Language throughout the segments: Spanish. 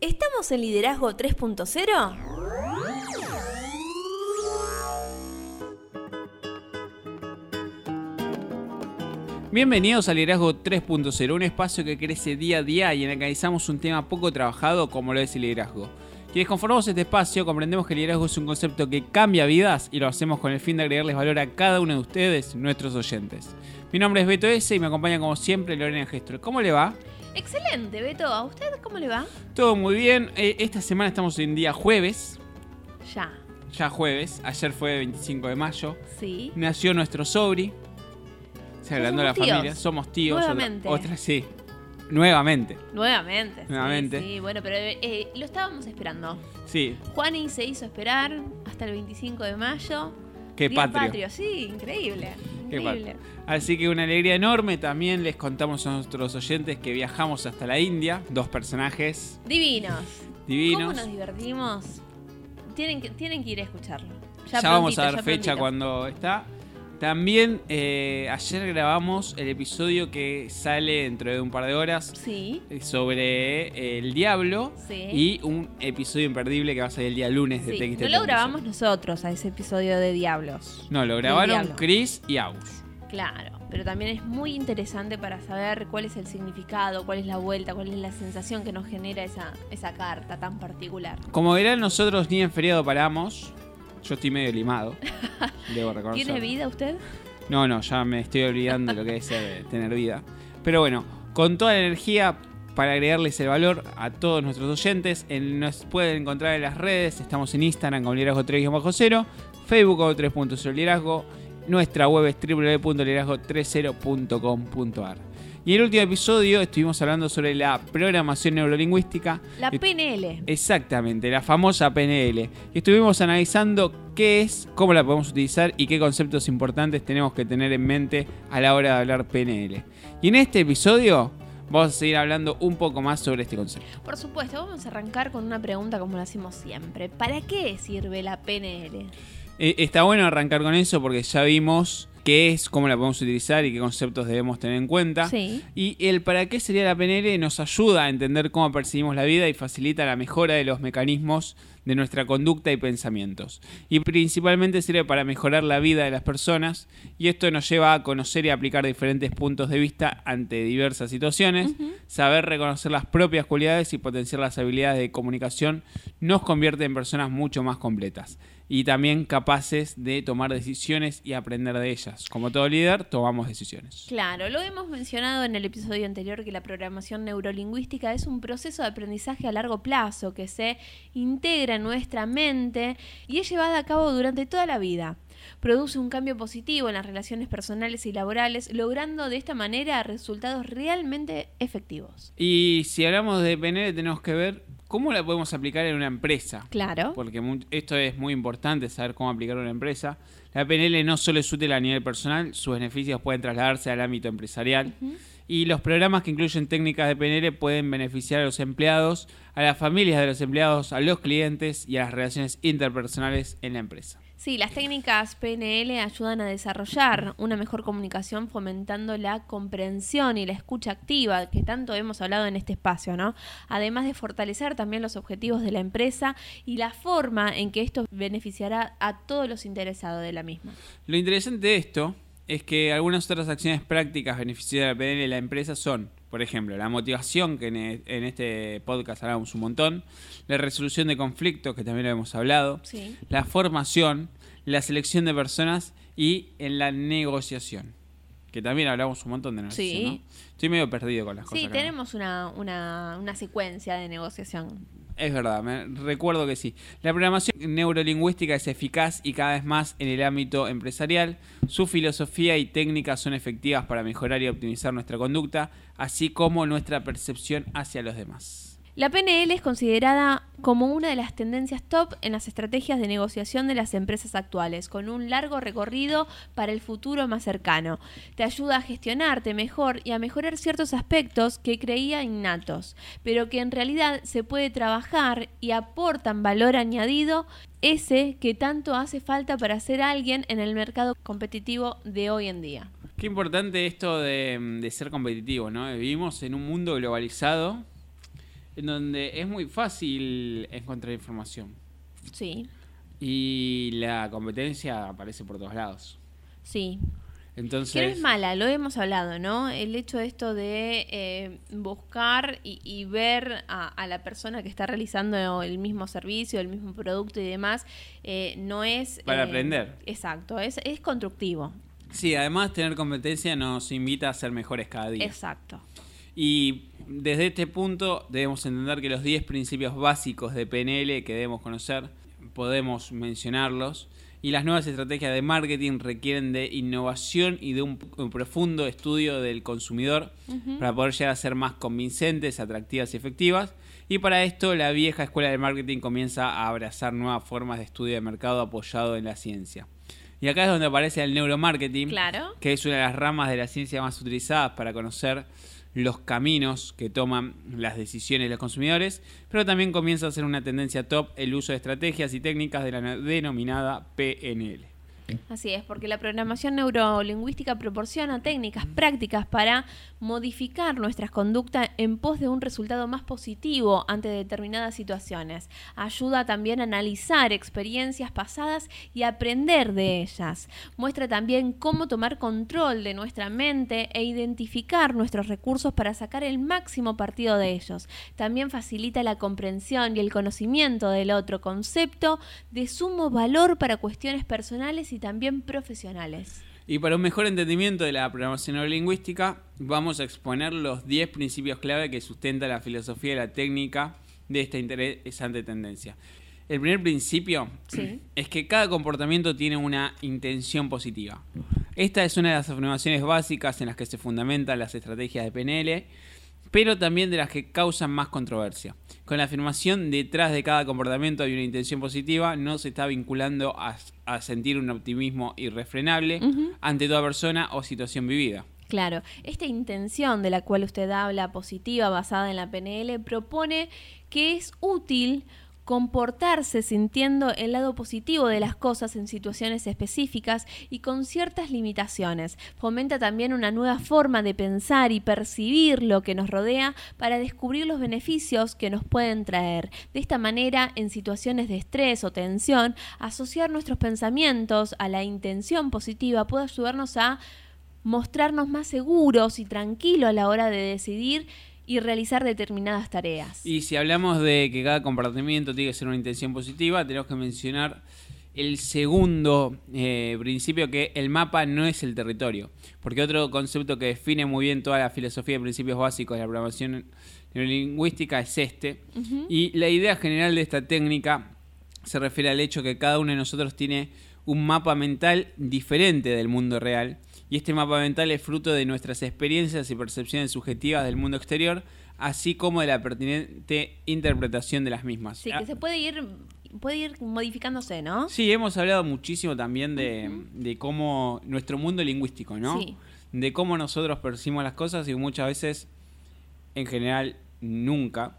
¿Estamos en Liderazgo 3.0? Bienvenidos a Liderazgo 3.0, un espacio que crece día a día y en el que analizamos un tema poco trabajado como lo es el liderazgo. Quienes conformamos este espacio comprendemos que el liderazgo es un concepto que cambia vidas y lo hacemos con el fin de agregarles valor a cada uno de ustedes, nuestros oyentes. Mi nombre es Beto S y me acompaña como siempre Lorena Gestor. ¿Cómo le va? Excelente, Beto. ¿A usted cómo le va? Todo muy bien. Eh, esta semana estamos en día jueves. Ya. Ya jueves. Ayer fue 25 de mayo. Sí. Nació nuestro sobri. Se agrandó la somos tíos. familia. Somos tíos. Nuevamente. Otra, sí. Nuevamente. Nuevamente. sí, Nuevamente. Sí, bueno, pero eh, lo estábamos esperando. Sí. Juani se hizo esperar hasta el 25 de mayo. Qué Día patrio. sí, increíble. Increíble. Así que una alegría enorme. También les contamos a nuestros oyentes que viajamos hasta la India. Dos personajes Divinos. divinos. ¿Cómo nos divertimos? Tienen que, tienen que ir a escucharlo. Ya, vamos prontito, a dar fecha prontito. cuando está. También eh, ayer grabamos el episodio que sale dentro de un par de horas Sí, eh, sobre eh, el diablo sí. y un episodio imperdible que va a salir el día lunes de Sí, TXT No lo grabamos nosotros a ese episodio de Diablos. No, lo grabaron. Chris y Aus. Claro, pero también es muy interesante para saber cuál es el significado, cuál es la vuelta, cuál es la sensación que nos genera esa, esa carta tan particular. Como verán, nosotros ni en feriado paramos. Yo estoy medio limado. Debo reconocer. ¿Tiene vida usted? No, no, ya me estoy olvidando lo que es eh, tener vida. Pero bueno, con toda la energía para agregarles el valor a todos nuestros oyentes, en- nos pueden encontrar en las redes, estamos en Instagram con liderazgo 3-0, Facebook como 3.0 liderazgo, nuestra web es www.liderazgo30.com.ar. Y en el último episodio estuvimos hablando sobre la programación neurolingüística. La PNL. Exactamente, la famosa PNL. Y estuvimos analizando qué es, cómo la podemos utilizar y qué conceptos importantes tenemos que tener en mente a la hora de hablar PNL. Y en este episodio vamos a seguir hablando un poco más sobre este concepto. Por supuesto, vamos a arrancar con una pregunta como lo hacemos siempre. ¿Para qué sirve la PNL? Eh, está bueno arrancar con eso porque ya vimos qué es, cómo la podemos utilizar y qué conceptos debemos tener en cuenta. Sí. Y el para qué sería la PNL nos ayuda a entender cómo percibimos la vida y facilita la mejora de los mecanismos de nuestra conducta y pensamientos. Y principalmente sirve para mejorar la vida de las personas y esto nos lleva a conocer y aplicar diferentes puntos de vista ante diversas situaciones. Saber reconocer las propias cualidades y potenciar las habilidades de comunicación nos convierte en personas mucho más completas y también capaces de tomar decisiones y aprender de ellas. Como todo líder, tomamos decisiones. Claro, lo hemos mencionado en el episodio anterior que la programación neurolingüística es un proceso de aprendizaje a largo plazo que se integra en nuestra mente y es llevada a cabo durante toda la vida. Produce un cambio positivo en las relaciones personales y laborales, logrando de esta manera resultados realmente efectivos. Y si hablamos de PNL tenemos que ver cómo la podemos aplicar en una empresa. Claro. Porque esto es muy importante, saber cómo aplicar en una empresa. La PNL no solo es útil a nivel personal, sus beneficios pueden trasladarse al ámbito empresarial. Y los programas que incluyen técnicas de PNL pueden beneficiar a los empleados, a las familias de los empleados, a los clientes y a las relaciones interpersonales en la empresa. Sí, las técnicas PNL ayudan a desarrollar una mejor comunicación fomentando la comprensión y la escucha activa, que tanto hemos hablado en este espacio, ¿no? Además de fortalecer también los objetivos de la empresa y la forma en que esto beneficiará a todos los interesados de la misma. Lo interesante de esto es que algunas otras acciones prácticas beneficiarias de la PNL de la empresa son, por ejemplo, la motivación, que en e- en este podcast hablamos un montón, la resolución de conflictos, que también lo hemos hablado, Sí. la formación, la selección de personas y en la negociación, que también hablamos un montón de negociación. Sí. ¿no? Estoy medio perdido con las cosas. Sí, tenemos una, una, una secuencia de negociación. Es verdad, me recuerdo que sí. La programación neurolingüística es eficaz y cada vez más en el ámbito empresarial. Su filosofía y técnicas son efectivas para mejorar y optimizar nuestra conducta, así como nuestra percepción hacia los demás. La PNL es considerada como una de las tendencias top en las estrategias de negociación de las empresas actuales, con un largo recorrido para el futuro más cercano. Te ayuda a gestionarte mejor y a mejorar ciertos aspectos que creía innatos, pero que en realidad se puede trabajar y aportan valor añadido ese que tanto hace falta para ser alguien en el mercado competitivo de hoy en día. Qué importante esto de, de ser competitivo, ¿no? Vivimos en un mundo globalizado en donde es muy fácil encontrar información. Sí, Y la competencia aparece por todos lados. sí. Entonces, Que no es mala, lo hemos hablado, ¿no? El hecho de esto de eh, buscar y, y ver a, a la persona que está realizando el mismo servicio, el mismo producto y demás, eh, no es... Para eh, aprender. Exacto, es, es constructivo. sí, además tener competencia nos invita a ser mejores cada día. Exacto. Y desde este punto debemos entender que los 10 principios básicos de PNL que debemos conocer, podemos mencionarlos. Y las nuevas estrategias de marketing requieren de innovación y de un, un profundo estudio del consumidor para poder llegar a ser más convincentes, atractivas y efectivas. Y para esto la vieja escuela de marketing comienza a abrazar nuevas formas de estudio de mercado apoyado en la ciencia. Y acá es donde aparece el neuromarketing, Claro. que es una de las ramas de la ciencia más utilizadas para conocer los caminos que toman las decisiones de los consumidores, pero también comienza a ser una tendencia top el uso de estrategias y técnicas de la denominada PNL. Así es, porque la programación neurolingüística proporciona técnicas prácticas para modificar nuestras conductas en pos de un resultado más positivo ante determinadas situaciones. Ayuda también a analizar experiencias pasadas y aprender de ellas. Muestra también cómo tomar control de nuestra mente e identificar nuestros recursos para sacar el máximo partido de ellos. También facilita la comprensión y el conocimiento del otro concepto de sumo valor para cuestiones personales y también profesionales. Y para un mejor entendimiento de la programación neurolingüística, vamos a exponer los 10 principios clave que sustenta la filosofía y la técnica de esta interesante tendencia. El primer principio Sí. es que cada comportamiento tiene una intención positiva. Esta es una de las afirmaciones básicas en las que se fundamentan las estrategias de PNL, pero también de las que causan más controversia. Con la afirmación detrás de cada comportamiento hay una intención positiva, no se está vinculando a, a sentir un optimismo irrefrenable ante toda persona o situación vivida. Claro, esta intención de la cual usted habla, positiva, basada en la PNL, propone que es útil comportarse sintiendo el lado positivo de las cosas en situaciones específicas y con ciertas limitaciones. Fomenta también una nueva forma de pensar y percibir lo que nos rodea para descubrir los beneficios que nos pueden traer. De esta manera, en situaciones de estrés o tensión, asociar nuestros pensamientos a la intención positiva puede ayudarnos a mostrarnos más seguros y tranquilos a la hora de decidir y realizar determinadas tareas. Y si hablamos de que cada comportamiento tiene que ser una intención positiva, tenemos que mencionar el segundo eh, principio que el mapa no es el territorio. Porque otro concepto que define muy bien toda la filosofía de principios básicos de la programación neurolingüística es este. Y la idea general de esta técnica se refiere al hecho que cada uno de nosotros tiene un mapa mental diferente del mundo real. Y este mapa mental es fruto de nuestras experiencias y percepciones subjetivas del mundo exterior, así como de la pertinente interpretación de las mismas. Sí, Ah, que se puede ir, puede ir modificándose, ¿no? Sí, hemos hablado muchísimo también de, de cómo nuestro mundo lingüístico, ¿no? Sí. De cómo nosotros percibimos las cosas y muchas veces, en general, nunca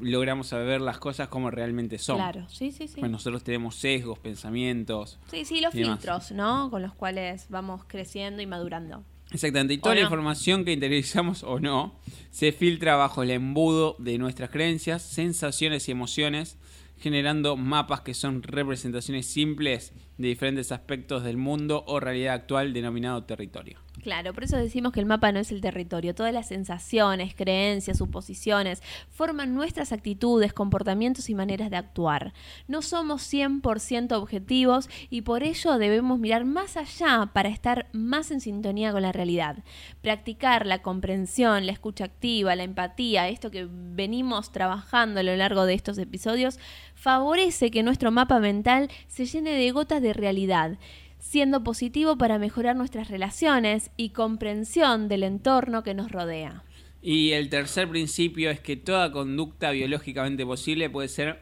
logramos saber las cosas como realmente son. Claro, sí, sí, sí. Pues nosotros tenemos sesgos, pensamientos. Sí, sí, los filtros, ¿no? Con los cuales vamos creciendo y madurando. Exactamente. Y toda ¿O la no? información que interiorizamos o no se filtra bajo el embudo de nuestras creencias, sensaciones y emociones, generando mapas que son representaciones simples de diferentes aspectos del mundo o realidad actual denominado territorio. Claro, por eso decimos que el mapa no es el territorio. Todas las sensaciones, creencias, suposiciones forman nuestras actitudes, comportamientos y maneras de actuar. No somos 100% objetivos y por ello debemos mirar más allá para estar más en sintonía con la realidad. Practicar la comprensión, la escucha activa, la empatía, esto que venimos trabajando a lo largo de estos episodios, favorece que nuestro mapa mental se llene de gotas de realidad siendo positivo para mejorar nuestras relaciones y comprensión del entorno que nos rodea. Y el tercer principio es que toda conducta biológicamente posible puede ser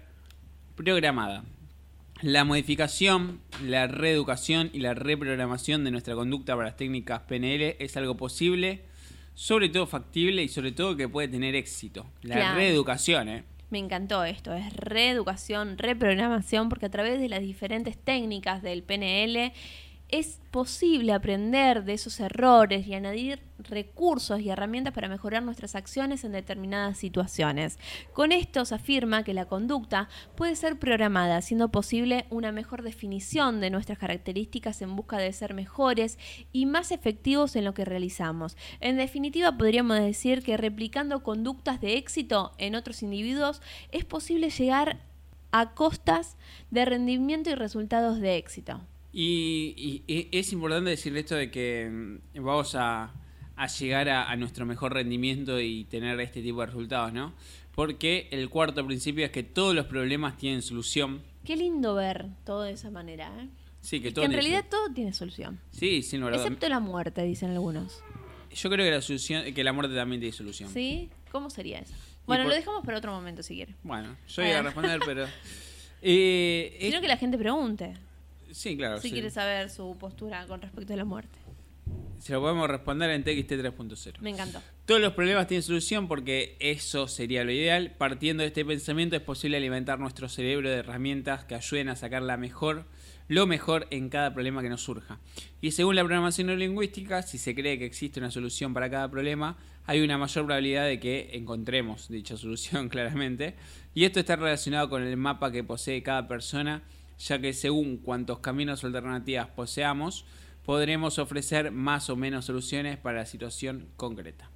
programada. La modificación, la reeducación y la reprogramación de nuestra conducta para las técnicas PNL es algo posible, sobre todo factible y sobre todo que puede tener éxito. La Claro. reeducación, ¿eh? Me encantó esto, es reeducación, reprogramación, porque a través de las diferentes técnicas del PNL es posible aprender de esos errores y añadir recursos y herramientas para mejorar nuestras acciones en determinadas situaciones. Con esto se afirma que la conducta puede ser programada, siendo posible una mejor definición de nuestras características en busca de ser mejores y más efectivos en lo que realizamos. En definitiva, podríamos decir que replicando conductas de éxito en otros individuos es posible llegar a costas de rendimiento y resultados de éxito. Y, es importante decir esto de que mm, vamos a, llegar a, nuestro mejor rendimiento y tener este tipo de resultados, ¿no? Porque el cuarto principio es que todos los problemas tienen solución. Qué lindo ver todo de esa manera, ¿eh? Sí, que, todo que en realidad todo tiene solución. Sí, sin verdad. Excepto la muerte, dicen algunos. Yo creo que la solución, que la muerte también tiene solución. ¿Sí? ¿Cómo sería eso? Bueno, lo dejamos para otro momento si quiere. Bueno, yo voy a ah. responder, pero... Eh, Sino que la gente pregunte. Sí, claro. Si quiere saber su postura con respecto a la muerte. Se lo podemos responder en TXT 3.0. Me encantó. Todos los problemas tienen solución porque eso sería lo ideal. Partiendo de este pensamiento es posible alimentar nuestro cerebro de herramientas que ayuden a sacar la mejor, lo mejor en cada problema que nos surja. Y según la programación neurolingüística, si se cree que existe una solución para cada problema, hay una mayor probabilidad de que encontremos dicha solución claramente. Y esto está relacionado con el mapa que posee cada persona ya que según cuántos caminos o alternativas poseamos, podremos ofrecer más o menos soluciones para la situación concreta.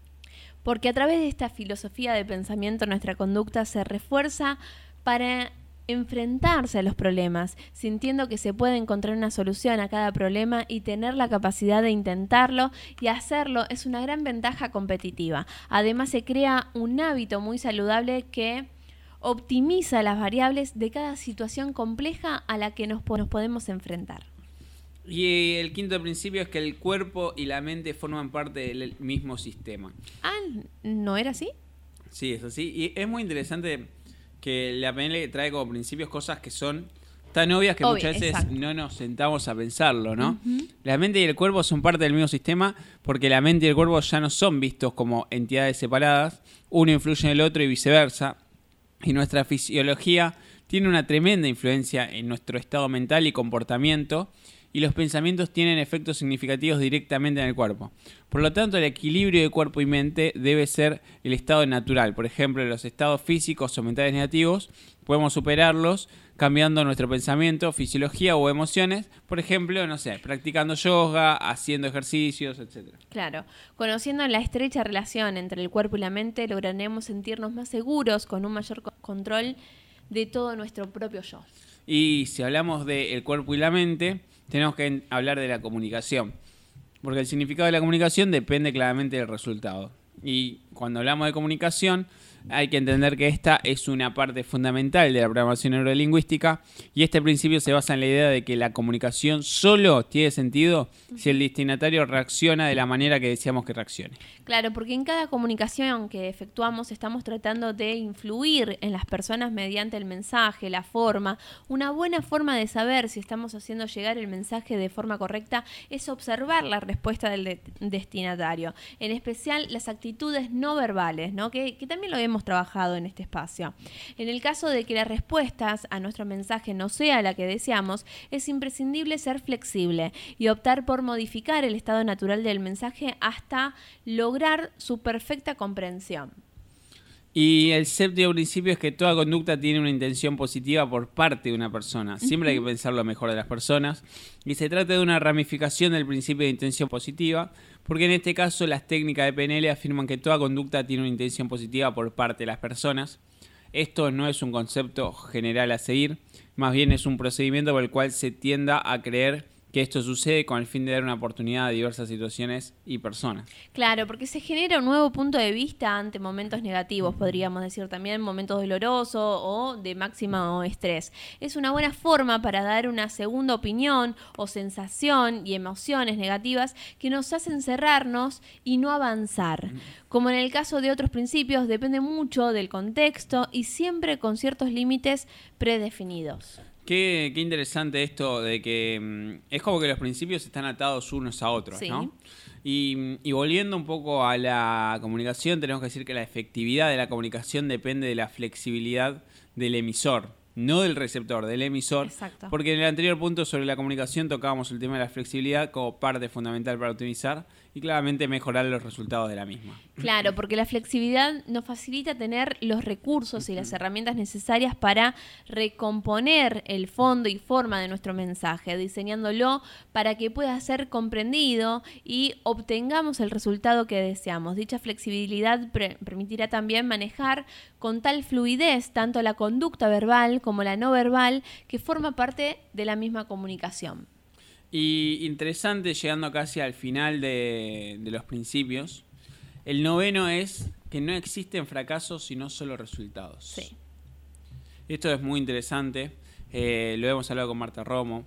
Porque a través de esta filosofía de pensamiento nuestra conducta se refuerza para enfrentarse a los problemas, sintiendo que se puede encontrar una solución a cada problema y tener la capacidad de intentarlo y hacerlo es una gran ventaja competitiva. Además se crea un hábito muy saludable que optimiza las variables de cada situación compleja a la que nos, podemos enfrentar. Y el quinto principio es que el cuerpo y la mente forman parte del mismo sistema. Ah, ¿no era así? Sí, es así. Y es muy interesante que la PNL trae como principios cosas que son tan obvias que muchas veces no nos sentamos a pensarlo, ¿no? La mente y el cuerpo son parte del mismo sistema porque la mente y el cuerpo ya no son vistos como entidades separadas, uno influye en el otro y viceversa y nuestra fisiología tiene una tremenda influencia en nuestro estado mental y comportamiento y los pensamientos tienen efectos significativos directamente en el cuerpo. Por lo tanto, el equilibrio de cuerpo y mente debe ser el estado natural. Por ejemplo, los estados físicos o mentales negativos podemos superarlos cambiando nuestro pensamiento, fisiología o emociones, por ejemplo, no sé, practicando yoga, haciendo ejercicios, etc. Claro, conociendo la estrecha relación entre el cuerpo y la mente, lograremos sentirnos más seguros con un mayor control de todo nuestro propio yo. Y si hablamos del cuerpo y la mente, tenemos que hablar de la comunicación, porque el significado de la comunicación depende claramente del resultado. Y cuando hablamos de comunicación, hay que entender que esta es una parte fundamental de la programación neurolingüística y este principio se basa en la idea de que la comunicación solo tiene sentido si el destinatario reacciona de la manera que deseamos que reaccione. Claro, porque en cada comunicación que efectuamos estamos tratando de influir en las personas mediante el mensaje, la forma. Una buena forma de saber si estamos haciendo llegar el mensaje de forma correcta es observar la respuesta del destinatario, en especial las actitudes no verbales, ¿no? que, que también lo vemos hemos trabajado en este espacio. En el caso de que las respuestas a nuestro mensaje no sea la que deseamos, es imprescindible ser flexible y optar por modificar el estado natural del mensaje hasta lograr su perfecta comprensión. Y el séptimo principio es que toda conducta tiene una intención positiva por parte de una persona. Siempre hay que pensar lo mejor de las personas. Y se trata de una ramificación del principio de intención positiva, porque en este caso las técnicas de PNL afirman que toda conducta tiene una intención positiva por parte de las personas. Esto no es un concepto general a seguir, más bien es un procedimiento por el cual se tienda a creer que esto sucede con el fin de dar una oportunidad a diversas situaciones y personas. Claro, porque se genera un nuevo punto de vista ante momentos negativos, podríamos decir también momentos dolorosos o de máximo estrés. Es una buena forma para dar una segunda opinión o sensación y emociones negativas que nos hacen cerrarnos y no avanzar. Como en el caso de otros principios, depende mucho del contexto y siempre con ciertos límites predefinidos. Qué, interesante esto de que mm, es como que los principios están atados unos a otros, ¿no? Y, y, volviendo un poco a la comunicación, tenemos que decir que la efectividad de la comunicación depende de la flexibilidad del emisor. No del receptor, del emisor. Exacto. Porque en el anterior punto sobre la comunicación tocábamos el tema de la flexibilidad como parte fundamental para optimizar y claramente mejorar los resultados de la misma. Claro, porque la flexibilidad nos facilita tener los recursos y las herramientas necesarias para recomponer el fondo y forma de nuestro mensaje, diseñándolo para que pueda ser comprendido y obtengamos el resultado que deseamos. Dicha flexibilidad pre- permitirá también manejar con tal fluidez tanto la conducta verbal como la no verbal que forma parte de la misma comunicación. Y interesante, llegando casi al final de, de los principios, el noveno es que no existen fracasos sino solo resultados. Sí. Esto es muy interesante. eh, lo hemos hablado con Marta Romo.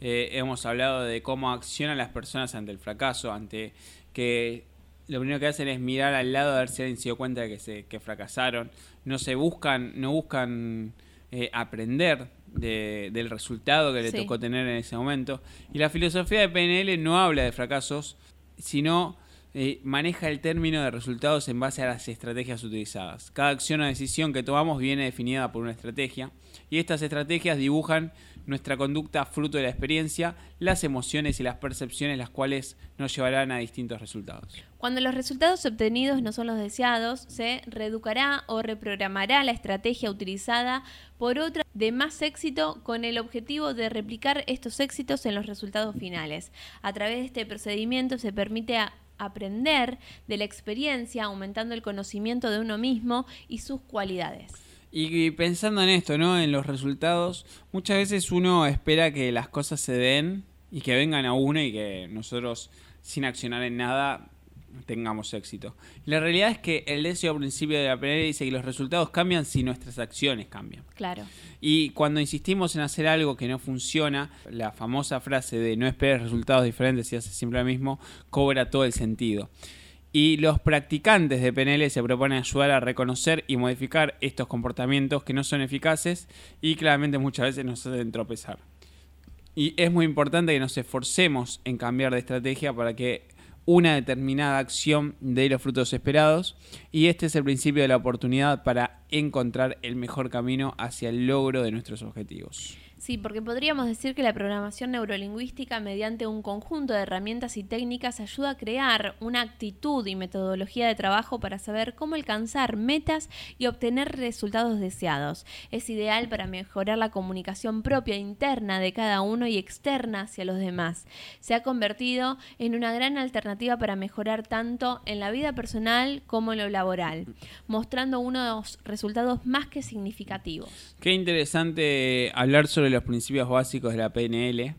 eh, hemos hablado de cómo accionan las personas ante el fracaso, ante que lo primero que hacen es mirar al lado a ver si alguien se dio cuenta de que, se, que fracasaron. No se buscan, no buscan eh, aprender de- del resultado que le Sí. tocó tener en ese momento. Y la filosofía de PNL no habla de fracasos, sino eh, maneja el término de resultados en base a las estrategias utilizadas. Cada acción o decisión que tomamos viene definida por una estrategia y estas estrategias dibujan nuestra conducta fruto de la experiencia, las emociones y las percepciones las cuales nos llevarán a distintos resultados. Cuando los resultados obtenidos no son los deseados, se reeducará o reprogramará la estrategia utilizada por otra de más éxito con el objetivo de replicar estos éxitos en los resultados finales. A través de este procedimiento se permite a- aprender de la experiencia, aumentando el conocimiento de uno mismo y sus cualidades. Y pensando en esto, ¿no? En los resultados, muchas veces uno espera que las cosas se den y que vengan a uno y que nosotros, sin accionar en nada, tengamos éxito. La realidad es que el décimo principio de la PNL dice que los resultados cambian si nuestras acciones cambian. Claro. Y cuando insistimos en hacer algo que no funciona, la famosa frase de no esperes resultados diferentes y haces siempre lo mismo, cobra todo el sentido. Y los practicantes de PNL se proponen ayudar a reconocer y modificar estos comportamientos que no son eficaces y claramente muchas veces nos hacen tropezar. Y es muy importante que nos esforcemos en cambiar de estrategia para que una determinada acción dé los frutos esperados y este es el principio de la oportunidad para encontrar el mejor camino hacia el logro de nuestros objetivos. Sí, porque podríamos decir que la programación neurolingüística mediante un conjunto de herramientas y técnicas ayuda a crear una actitud y metodología de trabajo para saber cómo alcanzar metas y obtener resultados deseados. Es ideal para mejorar la comunicación propia interna de cada uno y externa hacia los demás. Se ha convertido en una gran alternativa para mejorar tanto en la vida personal como en lo laboral, mostrando unos resultados más que significativos. Qué interesante hablar sobre los principios básicos de la PNL,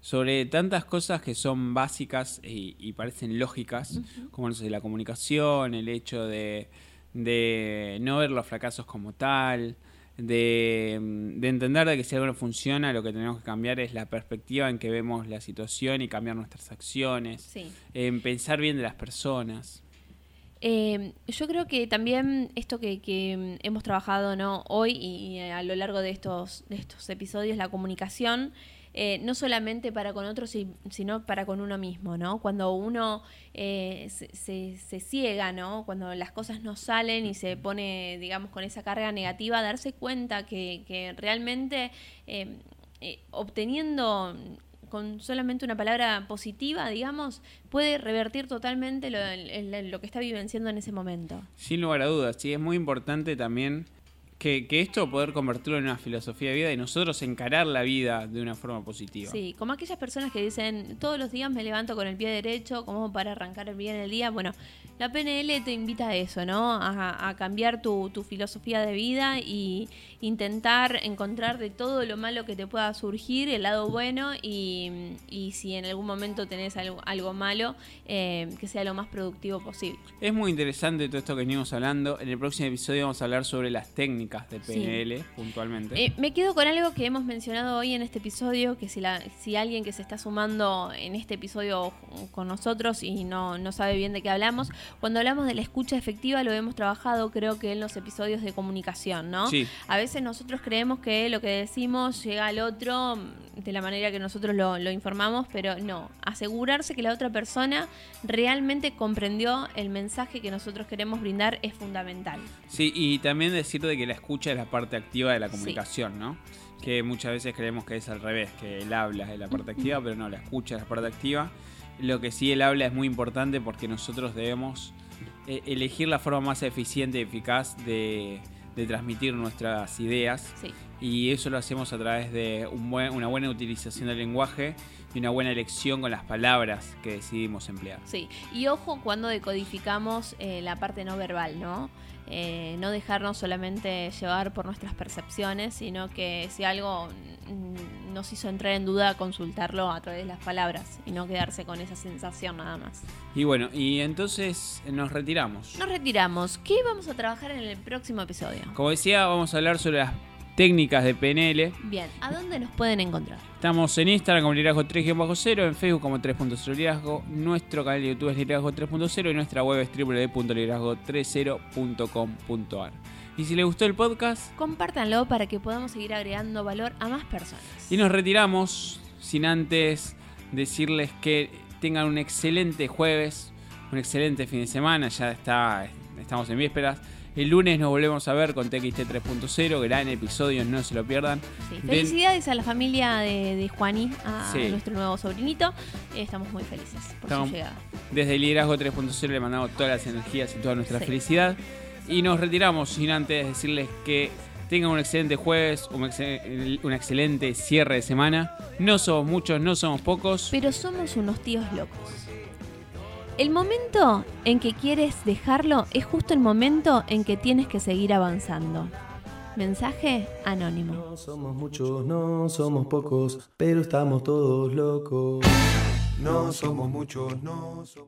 sobre tantas cosas que son básicas y, y parecen lógicas, como no sé, la comunicación, el hecho de, de no ver los fracasos como tal, de, de entender de que si algo no funciona, lo que tenemos que cambiar es la perspectiva en que vemos la situación y cambiar nuestras acciones, Sí. en pensar bien de las personas. Eh, yo creo que también esto que, que, hemos trabajado ¿no? hoy y, a lo largo de estos, de estos episodios, la comunicación, eh, no solamente para con otros, si- sino para con uno mismo, ¿no? Cuando uno eh, se, se- ciega, ¿no? Cuando las cosas no salen y se pone, digamos, con esa carga negativa, darse cuenta que, que realmente eh, eh, obteniendo con solamente una palabra positiva, digamos, puede revertir totalmente lo, que está vivenciando en ese momento. Sin lugar a dudas, sí, es muy importante también que, que esto poder convertirlo en una filosofía de vida y nosotros encarar la vida de una forma positiva. Sí, como aquellas personas que dicen, todos los días me levanto con el pie derecho, como para arrancar bien el día. Bueno, la PNL te invita a eso, ¿no? A, a cambiar tu, tu filosofía de vida y intentar encontrar de todo lo malo que te pueda surgir el lado bueno y, y si en algún momento tenés algo, algo malo, eh, que sea lo más productivo posible. Es muy interesante todo esto que venimos hablando. En el próximo episodio vamos a hablar sobre las técnicas de Sí. PNL puntualmente. Eh, me quedo con algo que hemos mencionado hoy en este episodio, que si, la, si alguien que se está sumando en este episodio con nosotros y no, no sabe bien de qué hablamos, cuando hablamos de la escucha efectiva lo hemos trabajado creo que en los episodios de comunicación, ¿no? Sí. A veces nosotros creemos que lo que decimos llega al otro de la manera que nosotros lo, lo informamos, pero no. Asegurarse que la otra persona realmente comprendió el mensaje que nosotros queremos brindar es fundamental. Sí, y también decir de que la escucha es la parte activa de la comunicación, ¿no? Que muchas veces creemos que es al revés, que el habla es la parte activa, pero no, la escucha es la parte activa. Lo que sí el habla es muy importante porque nosotros debemos eh, elegir la forma más eficiente y eficaz de, de transmitir nuestras ideas. Sí. Y eso lo hacemos a través de un buen- una buena utilización del lenguaje y una buena elección con las palabras que decidimos emplear. Sí, y ojo cuando decodificamos eh, la parte no verbal, ¿no? Eh, no dejarnos solamente llevar por nuestras percepciones, sino que si algo mm, nos hizo entrar en duda, consultarlo a través de las palabras y no quedarse con esa sensación nada más. Y bueno, y entonces nos retiramos. Nos retiramos. ¿Qué vamos a trabajar en el próximo episodio? Como decía, vamos a hablar sobre las técnicas de PNL. Bien, ¿a dónde nos pueden encontrar? Estamos en Instagram como liderazgo 3-0, en Facebook como 3.0 liderazgo, nuestro canal de YouTube es liderazgo 3.0 y nuestra web es www.liderazgo30.com.ar. Y si les gustó el podcast, Compártanlo para que podamos seguir agregando valor a más personas. y nos retiramos sin antes decirles que tengan un excelente jueves, un excelente fin de semana, ya está, estamos en vísperas. El lunes nos volvemos a ver con TXT 3.0, gran episodio, no se lo pierdan. Sí, Del- Felicidades a la familia de, de Juani, a Sí. nuestro nuevo sobrinito. Estamos muy felices por Estamos- su llegada. Desde el Liderazgo 3.0 le mandamos todas las energías y toda nuestra Sí. felicidad. Y nos retiramos sin antes decirles que tengan un excelente jueves, un excelente cierre de semana. No somos muchos, no somos pocos. Pero somos unos tíos locos. El momento en que quieres dejarlo es justo el momento en que tienes que seguir avanzando. Mensaje anónimo. No somos muchos, no somos pocos, pero estamos todos locos. No somos muchos, no somos.